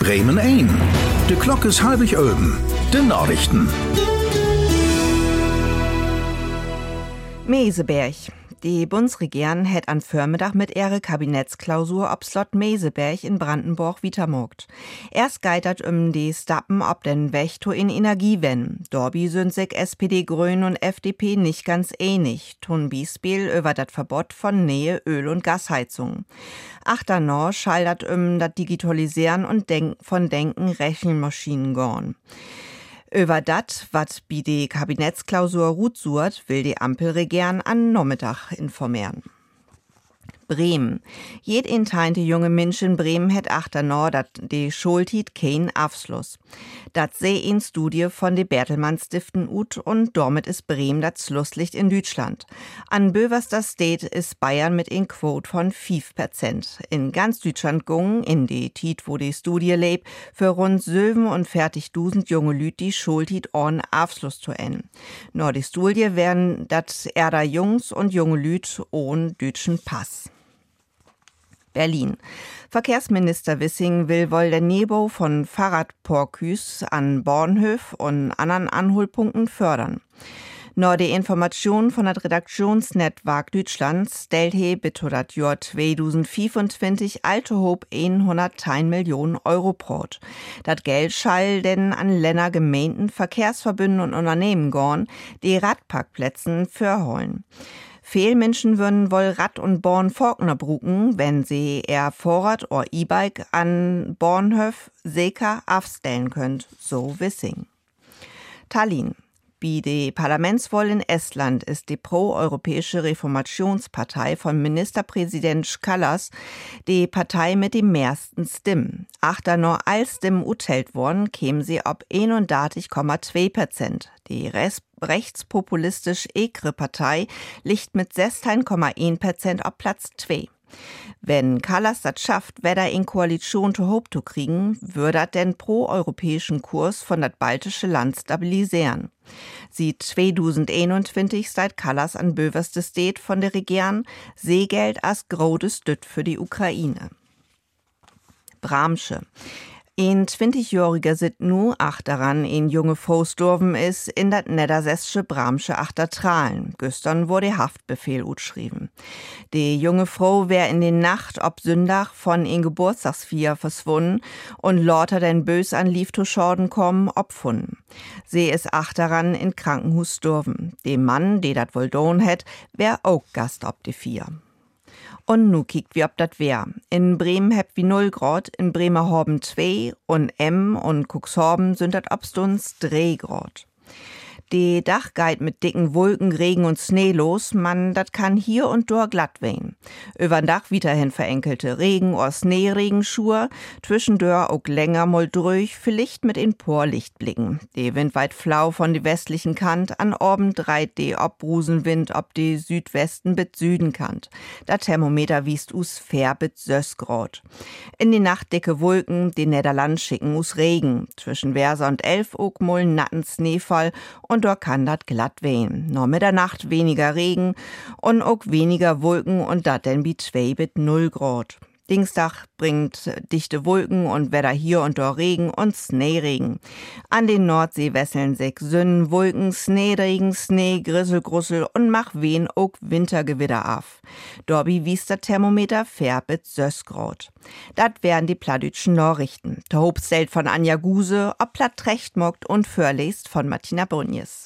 Bremen 1. De klok is halbig oben. De Nachrichten. Meseberg. Die Bundesregierung hat an Vormittag mit ihrer Kabinettsklausur ob Slot Meseberg in Brandenburg wiedermogt. Erst geitert um die Stappen ob den Wächter in Energiewende. Dorbi sind sich SPD, Grün und FDP nicht ganz ähnlich. Tun Bispiel über das Verbot von Nähe, Öl- und Gasheizung. Achternor schaldert um das Digitalisieren und Denk von Denken Rechenmaschinen gorn. Über dat, wat bi die Kabinettsklausur ruht suert, will die Ampel regieren an Nachmittag informieren. Bremen. Jed inteinte junge Mensch in Bremen het achter nor, dat de Schultit kein Abschluss. Dat seh in Studie von de Bertelmann Stiften ut und damit ist Bremen das Schlusslicht in Deutschland. An Böverster State ist Bayern mit in Quote von 5%. In ganz Deutschland gungen, in de Tit, wo die Studie lebt, für rund Söven und fertig dusend junge Lüt die Schultit on Abschluss zu en. Nor die Studie werden dat erder Jungs und junge Lüt ohne deutschen Pass. Berlin. Verkehrsminister Wissing will wohl der Nebo von Fahrradporküs an Bornhöf und anderen Anholpunkten fördern. Nur die Information von der Redaktionsnetzwerk Deutschlands stellt he das Jahr 2025 alte Hob 100 Millionen Euro brot. Das Geld schall denn an Länder, Gemeinden, Verkehrsverbünden und Unternehmen gorn, die Radparkplätzen verholen. Viel Menschen würden wohl Rad und Born Faulkner bruken, wenn sie eher Vorrat oder E-Bike an Bornhöf Seka aufstellen könnt, so Wissing. Tallinn. Wie die Parlamentswahl in Estland ist die pro-europäische Reformationspartei von Ministerpräsident Kallas die Partei mit den meisten Stimmen. Achter nur als Stimmen utelt worden, kämen sie ob 31,2 Prozent. Die Rest rechtspopulistisch Ekre-Partei liegt mit 16,1 Prozent auf Platz 2. Wenn Kallas das schafft, weder in Koalition zu Hope zu kriegen, würde den pro-europäischen Kurs von das baltische Land stabilisieren. Sie 2021 seit Kallas an böverste State von der Regierung Seegeld als grodes Dütt für die Ukraine. Bramsche. Ein 20-Jähriger sit nu ach daran, in junge Fausdorven is in dat niedersässische Bramsche Achtertralen. Güstern wurde Haftbefehl utschrieben. Die junge Frau wär in den Nacht ob Sündach von in Geburtstagsvier verschwunden und lauter den Bös an Lieftoschorden kommen obfunden. Sie is ach daran in Krankenhus. Dem Mann, der dat wohl don het, wär auch Gast ob die Vier. Und nu kiekt wie ob dat wär. In Bremen heb wie 0 Grad, in Bremerhorben 2 und M und Cuxhorben sind dat obstuns 3 Grad. Die Dachgeit mit dicken Wolken, Regen und Schnee los, man, dat kann hier und dort glatt wehen. Übern Dach wiederhin verenkelte Regen oder Schneeregenschuhe, zwischendurch auch länger mal durch, vielleicht mit in Porlicht blicken. Die Wind weit flau von die westlichen Kant, an Orben dreit die Obbrusenwind ob die Südwesten bit Süden Kant. Da Thermometer wiest us fair bit Sösgrad. In die Nacht dicke Wolken, die Niederland schicken us Regen. Zwischen Versa und Elf auch mal natten Schneefall und und dort kann dat glatt wehen. Nur Mitternacht weniger Regen und auch weniger Wolken und dat denn wie 2 bit 0 Grad. Dienstag bringt dichte Wolken und Wetter hier und dort Regen und Schneeregen. An den Nordsee wesseln sich Sünnen, Wolken, Schneeregen, Schnee, Grissel, Grussel und mach wen auch Wintergewitter auf. Dorbi wies der Thermometer färbet Sösgrot. Dat wären die plattdütschen Nachrichten. Der Hobstelt von Anja Guse, ob platt recht mockt und förlest von Martina Brunjes.